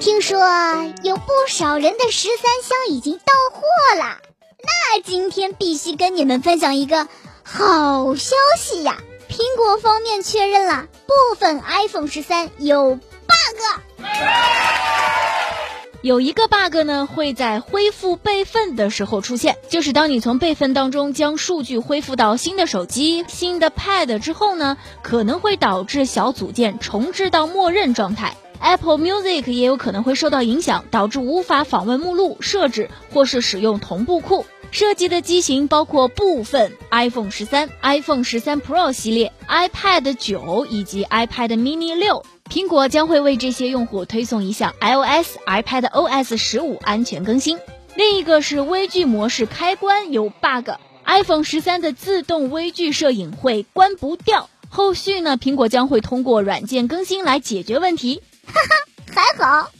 听说有不少人的十三香已经到货了，那今天必须跟你们分享一个好消息呀！苹果方面确认了，部分 iPhone 十三有 bug。有一个 bug 呢，会在恢复备份的时候出现，就是当你从备份当中将数据恢复到新的手机、新的 Pad 之后呢，可能会导致小组件重置到默认状态。Apple Music 也有可能会受到影响，导致无法访问目录、设置或是使用同步库。涉及的机型包括部分 iPhone 十三、iPhone 十三 Pro 系列、iPad 九以及 iPad Mini 六。苹果将会为这些用户推送一项 iOS、iPad OS 十五安全更新。另一个是微距模式开关有 bug，iPhone 十三的自动微距摄影会关不掉。后续呢，苹果将会通过软件更新来解决问题。哈哈，还好。